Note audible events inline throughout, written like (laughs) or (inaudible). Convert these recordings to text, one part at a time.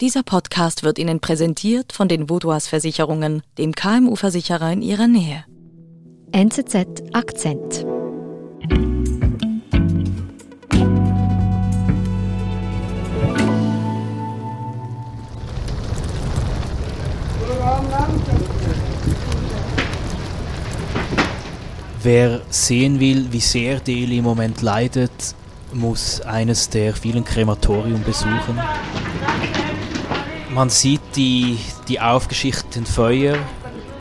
Dieser Podcast wird Ihnen präsentiert von den Vodouas Versicherungen, dem KMU-Versicherer in Ihrer Nähe. NZZ Akzent. Wer sehen will, wie sehr Delhi im Moment leidet, muss eines der vielen Krematorien besuchen. Man sieht die, die aufgeschichteten Feuer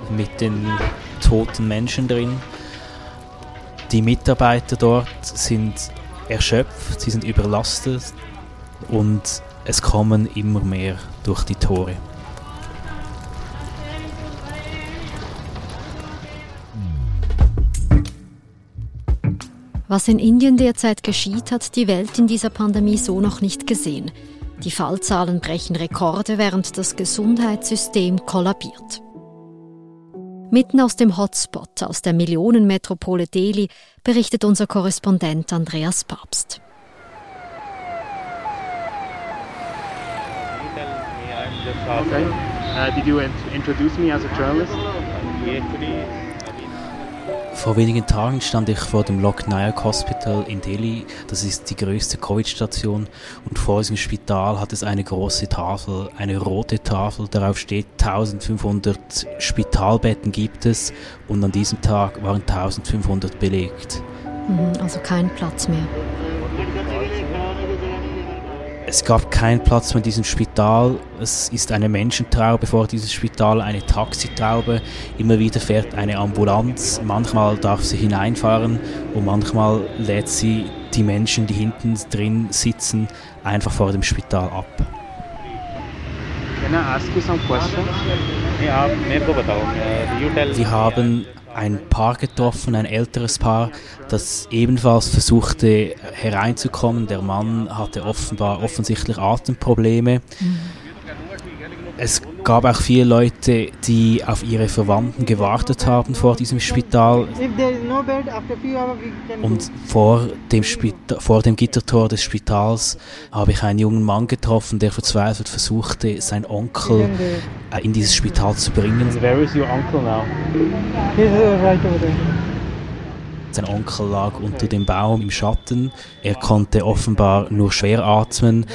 mit den toten Menschen drin. Die Mitarbeiter dort sind erschöpft, sie sind überlastet und es kommen immer mehr durch die Tore. Was in Indien derzeit geschieht, hat die Welt in dieser Pandemie so noch nicht gesehen. Die Fallzahlen brechen Rekorde, während das Gesundheitssystem kollabiert. Mitten aus dem Hotspot, aus der Millionenmetropole Delhi, berichtet unser Korrespondent Andreas Papst. Okay. Uh, did you introduce me as a journalist? Vor wenigen Tagen stand ich vor dem Lok Nayak Hospital in Delhi. Das ist die größte Covid-Station. Und vor diesem Spital hat es eine große Tafel, eine rote Tafel. Darauf steht 1500 Spitalbetten gibt es. Und an diesem Tag waren 1500 belegt. Mhm, also kein Platz mehr. Es gab keinen Platz mehr in diesem Spital. Es ist eine Menschentraube vor diesem Spital, eine Taxitraube. Immer wieder fährt eine Ambulanz. Manchmal darf sie hineinfahren und manchmal lädt sie die Menschen, die hinten drin sitzen, einfach vor dem Spital ab. Questions? Wir haben ein Paar getroffen, ein älteres Paar, das ebenfalls versuchte hereinzukommen. Der Mann hatte offenbar offensichtlich Atemprobleme. Mhm. Es gab auch viele Leute, die auf ihre Verwandten gewartet haben vor diesem Spital. Und vor dem, Spita vor dem Gittertor des Spitals habe ich einen jungen Mann getroffen, der verzweifelt versuchte, seinen Onkel äh, in dieses Spital zu bringen. Where is your uncle now? Sein Onkel lag unter dem Baum im Schatten. Er konnte offenbar nur schwer atmen.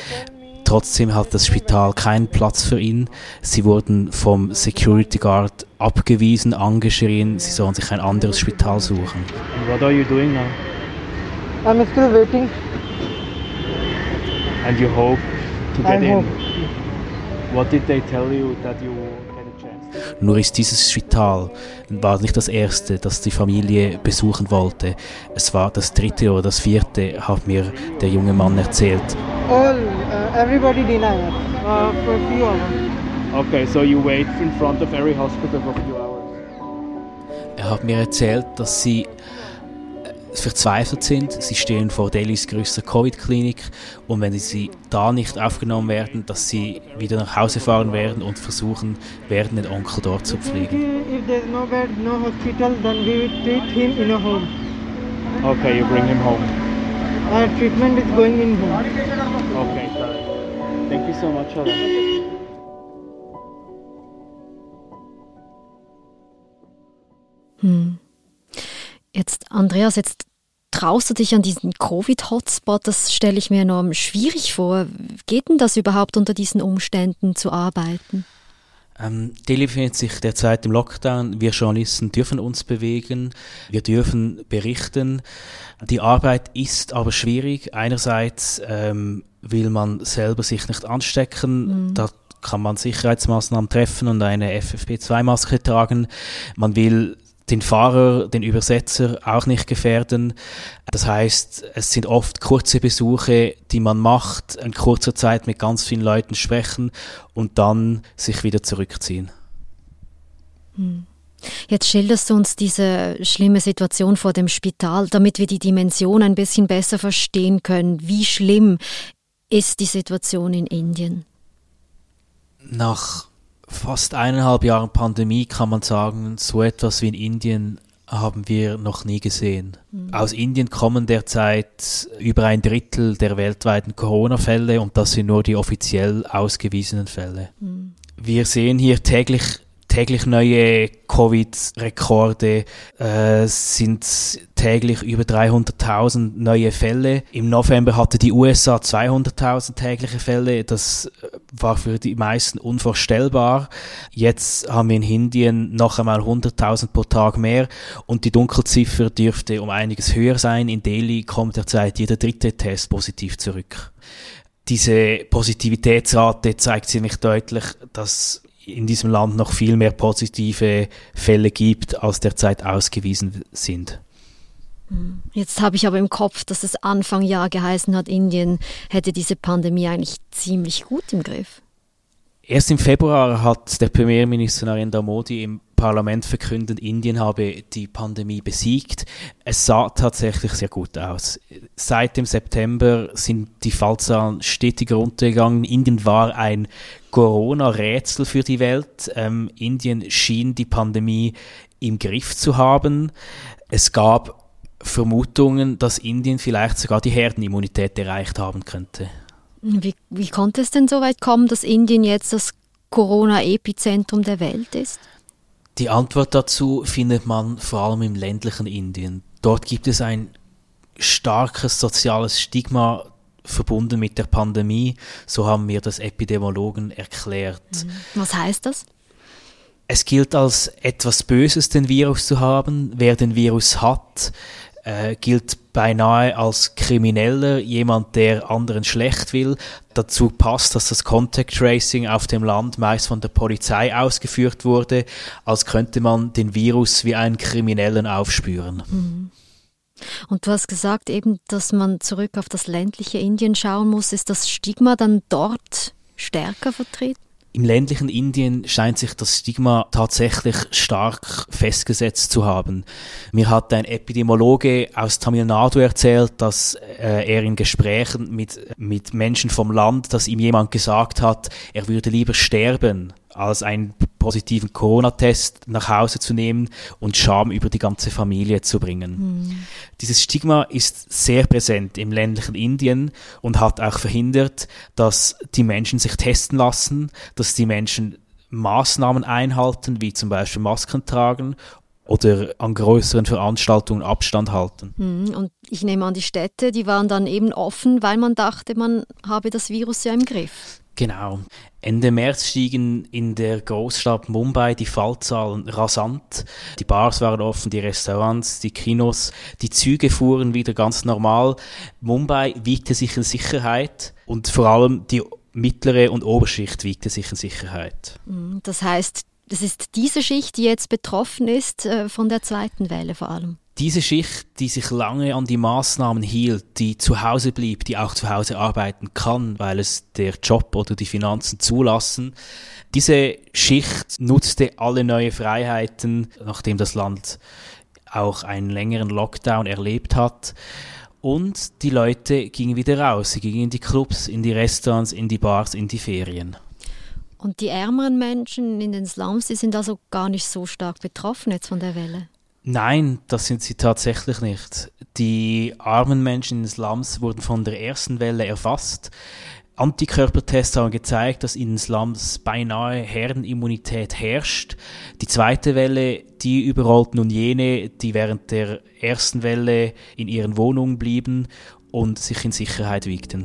Trotzdem hat das Spital keinen Platz für ihn. Sie wurden vom Security Guard abgewiesen, angeschrien. Sie sollen sich ein anderes Spital suchen. And what are you doing now? I'm still waiting. And you hope to get I in? hope. What did they tell you that you get a chance? Nur ist dieses Spital war nicht das erste, das die Familie besuchen wollte. Es war das dritte oder das vierte, hat mir der junge Mann erzählt. Everybody deny us uh, for a few hours. Okay, so you wait in front of every hospital for a few hours. Er hat mir erzählt, dass sie äh, verzweifelt sind. Sie stehen vor Delhis größter Covid-Klinik und wenn sie da nicht aufgenommen werden, dass sie wieder nach Hause fahren werden und versuchen werden, den Onkel dort zu pflegen. If there's no bed, no hospital, then we will treat him in a home. Okay, you bring him home. Our treatment is going in home. Okay, it. Thank you so much, Alan. Hm. Jetzt, Andreas, jetzt traust du dich an diesen Covid-Hotspot, das stelle ich mir enorm schwierig vor. Geht denn das überhaupt unter diesen Umständen zu arbeiten? Ähm, befindet sich derzeit im Lockdown. Wir Journalisten dürfen uns bewegen, wir dürfen berichten. Die Arbeit ist aber schwierig. Einerseits ähm, will man selber sich nicht anstecken. Mhm. Da kann man Sicherheitsmaßnahmen treffen und eine FFP2-Maske tragen. Man will den Fahrer, den Übersetzer auch nicht gefährden. Das heißt, es sind oft kurze Besuche, die man macht, in kurzer Zeit mit ganz vielen Leuten sprechen und dann sich wieder zurückziehen. Jetzt schilderst du uns diese schlimme Situation vor dem Spital, damit wir die Dimension ein bisschen besser verstehen können. Wie schlimm ist die Situation in Indien? Nach fast eineinhalb Jahren Pandemie kann man sagen, so etwas wie in Indien haben wir noch nie gesehen. Mhm. Aus Indien kommen derzeit über ein Drittel der weltweiten Corona-Fälle und das sind nur die offiziell ausgewiesenen Fälle. Mhm. Wir sehen hier täglich täglich neue Covid-Rekorde, äh, sind täglich über 300.000 neue Fälle. Im November hatte die USA 200.000 tägliche Fälle. Das war für die meisten unvorstellbar. Jetzt haben wir in Indien noch einmal 100.000 pro Tag mehr und die Dunkelziffer dürfte um einiges höher sein. In Delhi kommt derzeit jeder dritte Test positiv zurück diese Positivitätsrate zeigt ziemlich deutlich, dass in diesem Land noch viel mehr positive Fälle gibt, als derzeit ausgewiesen sind. Hm. Jetzt habe ich aber im Kopf, dass es Anfang Jahr geheißen hat, Indien hätte diese Pandemie eigentlich ziemlich gut im Griff. Erst im Februar hat der Premierminister Narendra Modi im Parlament verkündet, Indien habe die Pandemie besiegt. Es sah tatsächlich sehr gut aus. Seit dem September sind die Fallzahlen stetig runtergegangen. Indien war ein Corona-Rätsel für die Welt. Ähm, Indien schien die Pandemie im Griff zu haben. Es gab Vermutungen, dass Indien vielleicht sogar die Herdenimmunität erreicht haben könnte. Wie, wie konnte es denn so weit kommen, dass Indien jetzt das Corona-Epizentrum der Welt ist? Die Antwort dazu findet man vor allem im ländlichen Indien. Dort gibt es ein starkes soziales Stigma verbunden mit der Pandemie. So haben mir das Epidemiologen erklärt. Mhm. Was heißt das? Es gilt als etwas Böses, den Virus zu haben. Wer den Virus hat, äh, gilt beinahe als Krimineller, jemand, der anderen schlecht will. Dazu passt, dass das Contact Tracing auf dem Land meist von der Polizei ausgeführt wurde, als könnte man den Virus wie einen Kriminellen aufspüren. Mhm. Und du hast gesagt eben, dass man zurück auf das ländliche Indien schauen muss. Ist das Stigma dann dort stärker vertreten? Im ländlichen Indien scheint sich das Stigma tatsächlich stark festgesetzt zu haben. Mir hat ein Epidemiologe aus Tamil Nadu erzählt, dass äh, er in Gesprächen mit, mit Menschen vom Land, dass ihm jemand gesagt hat, er würde lieber sterben, als einen positiven Corona-Test nach Hause zu nehmen und Scham über die ganze Familie zu bringen. Mhm. Dieses Stigma ist sehr präsent im ländlichen Indien und hat auch verhindert, dass die Menschen sich testen lassen, dass die Menschen Maßnahmen einhalten, wie zum Beispiel Masken tragen oder an größeren Veranstaltungen Abstand halten. Mhm. Und ich nehme an, die Städte, die waren dann eben offen, weil man dachte, man habe das Virus ja im Griff. Genau. Ende März stiegen in der Großstadt Mumbai die Fallzahlen rasant. Die Bars waren offen, die Restaurants, die Kinos, die Züge fuhren wieder ganz normal. Mumbai wiegte sich in Sicherheit und vor allem die mittlere und Oberschicht wiegte sich in Sicherheit. Mhm. Das heißt, es ist diese Schicht, die jetzt betroffen ist äh, von der zweiten Welle vor allem diese Schicht, die sich lange an die Maßnahmen hielt, die zu Hause blieb, die auch zu Hause arbeiten kann, weil es der Job oder die Finanzen zulassen, diese Schicht nutzte alle neue Freiheiten, nachdem das Land auch einen längeren Lockdown erlebt hat. Und die Leute gingen wieder raus. Sie gingen in die Clubs, in die Restaurants, in die Bars, in die Ferien. Und die ärmeren Menschen in den Slums, die sind also gar nicht so stark betroffen jetzt von der Welle. Nein, das sind sie tatsächlich nicht. Die armen Menschen in den Slums wurden von der ersten Welle erfasst. Antikörpertests haben gezeigt, dass in den Slums beinahe Herdenimmunität herrscht. Die zweite Welle, die überrollt nun jene, die während der ersten Welle in ihren Wohnungen blieben und sich in Sicherheit wiegten.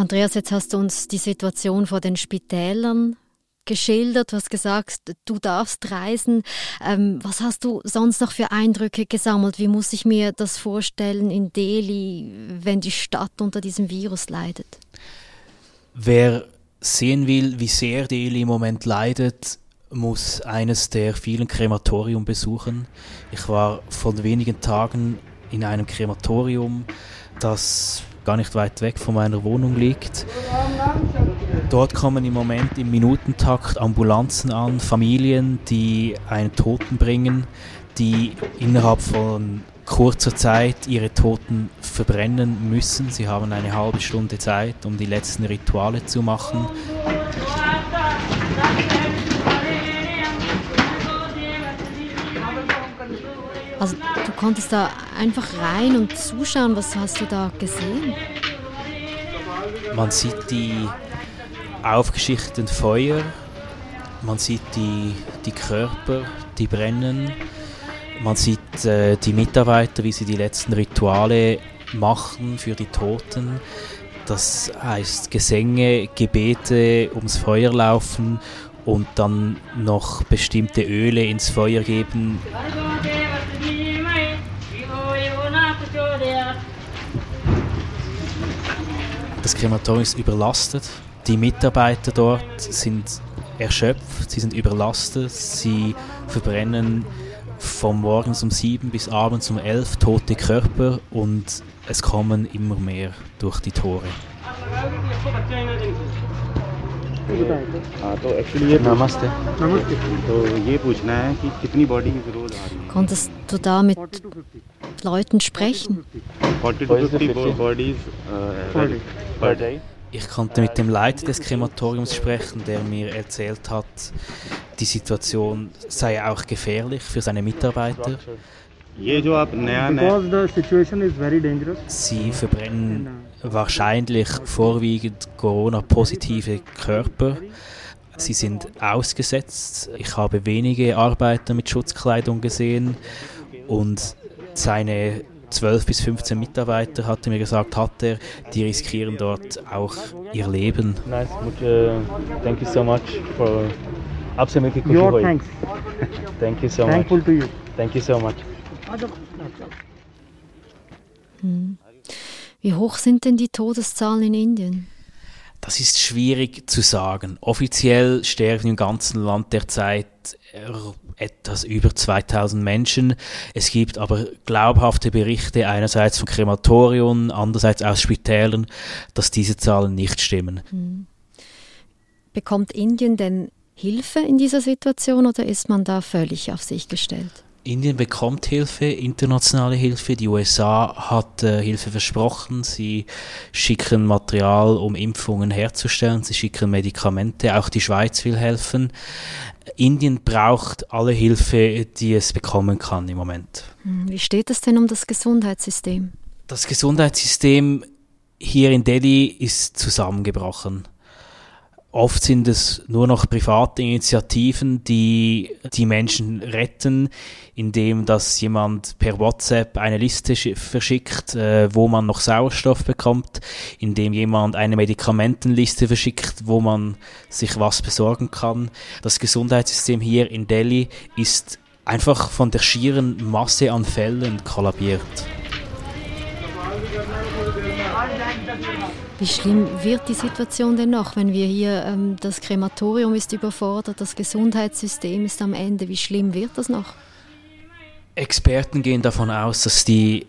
Andreas, jetzt hast du uns die Situation vor den Spitälern geschildert, du hast gesagt, du darfst reisen. Ähm, was hast du sonst noch für Eindrücke gesammelt? Wie muss ich mir das vorstellen in Delhi, wenn die Stadt unter diesem Virus leidet? Wer sehen will, wie sehr Delhi im Moment leidet, muss eines der vielen Krematorium besuchen. Ich war vor wenigen Tagen in einem Krematorium, das gar nicht weit weg von meiner Wohnung liegt. Dort kommen im Moment im Minutentakt Ambulanzen an, Familien, die einen Toten bringen, die innerhalb von kurzer Zeit ihre Toten verbrennen müssen. Sie haben eine halbe Stunde Zeit, um die letzten Rituale zu machen. Also du konntest da einfach rein und zuschauen. Was hast du da gesehen? Man sieht die aufgeschichteten Feuer, man sieht die, die Körper, die brennen. Man sieht äh, die Mitarbeiter, wie sie die letzten Rituale machen für die Toten. Das heißt Gesänge, Gebete ums Feuer laufen und dann noch bestimmte Öle ins Feuer geben. Das Krematorium ist überlastet. Die Mitarbeiter dort sind erschöpft, sie sind überlastet, sie verbrennen von morgens um sieben bis abends um elf tote Körper und es kommen immer mehr durch die Tore. Konntest du da mit Leuten sprechen? 40 to 50 bodies uh, per day. Ich konnte mit dem Leiter des Krematoriums sprechen, der mir erzählt hat, die Situation sei auch gefährlich für seine Mitarbeiter. Because the situation is very dangerous. Sie verbrennen wahrscheinlich vorwiegend Corona-positive Körper. Sie sind ausgesetzt. Ich habe wenige Arbeiter mit Schutzkleidung gesehen und seine 12 bis 15 Mitarbeiter, hat er mir gesagt, hat er, die riskieren dort auch ihr Leben. Nice, much, uh, thank you so much for absolutely Your thanks. (laughs) Thank you so Thankful much. to you. Thank you so much. Wie hoch sind denn die Todeszahlen in Indien? Das ist schwierig zu sagen. Offiziell sterben im ganzen Land derzeit etwas über 2000 Menschen. Es gibt aber glaubhafte Berichte einerseits von Krematorien, andererseits aus Spitälern, dass diese Zahlen nicht stimmen. Bekommt Indien denn Hilfe in dieser Situation oder ist man da völlig auf sich gestellt? Indien bekommt Hilfe, internationale Hilfe. Die USA hat äh, Hilfe versprochen. Sie schicken Material, um Impfungen herzustellen. Sie schicken Medikamente. Auch die Schweiz will helfen. Indien braucht alle Hilfe, die es bekommen kann im Moment. Hm, Wie steht es denn um das Gesundheitssystem? Das Gesundheitssystem hier in Delhi ist zusammengebrochen. Oft sind es nur noch private Initiativen, die die Menschen retten, indem dass jemand per WhatsApp eine Liste schi- verschickt, äh, wo man noch Sauerstoff bekommt, indem jemand eine Medikamentenliste verschickt, wo man sich was besorgen kann. Das Gesundheitssystem hier in Delhi ist einfach von der schieren Masse an Fällen kollabiert. Wie schlimm wird die Situation denn noch, wenn wir hier, ähm, das Krematorium ist überfordert, das Gesundheitssystem ist am Ende, wie schlimm wird das noch? Experten gehen davon aus, dass die,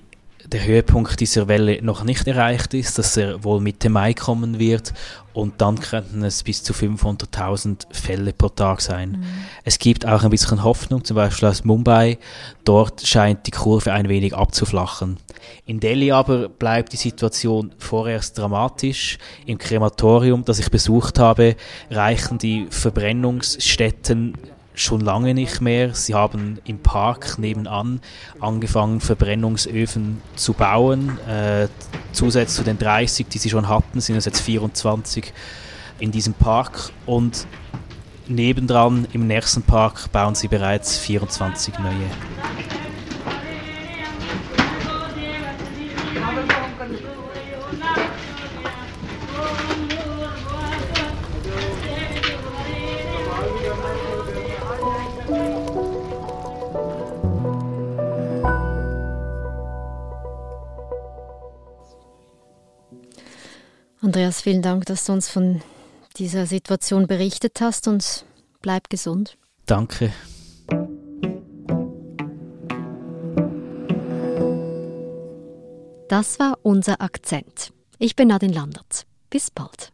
der Höhepunkt dieser Welle noch nicht erreicht ist, dass er wohl Mitte Mai kommen wird und dann könnten es bis zu 500.000 Fälle pro Tag sein. Es gibt auch ein bisschen Hoffnung, zum Beispiel aus Mumbai. Dort scheint die Kurve ein wenig abzuflachen. In Delhi aber bleibt die Situation vorerst dramatisch. Im Krematorium, das ich besucht habe, reichen die Verbrennungsstätten schon lange nicht mehr. Sie haben im Park nebenan angefangen, Verbrennungsöfen zu bauen. Äh, zusätzlich zu den 30, die sie schon hatten, sind es jetzt 24 in diesem Park. Und nebendran im nächsten Park bauen sie bereits 24 neue. Andreas, vielen Dank, dass du uns von dieser Situation berichtet hast und bleib gesund. Danke. Das war unser Akzent. Ich bin Nadine Landert. Bis bald.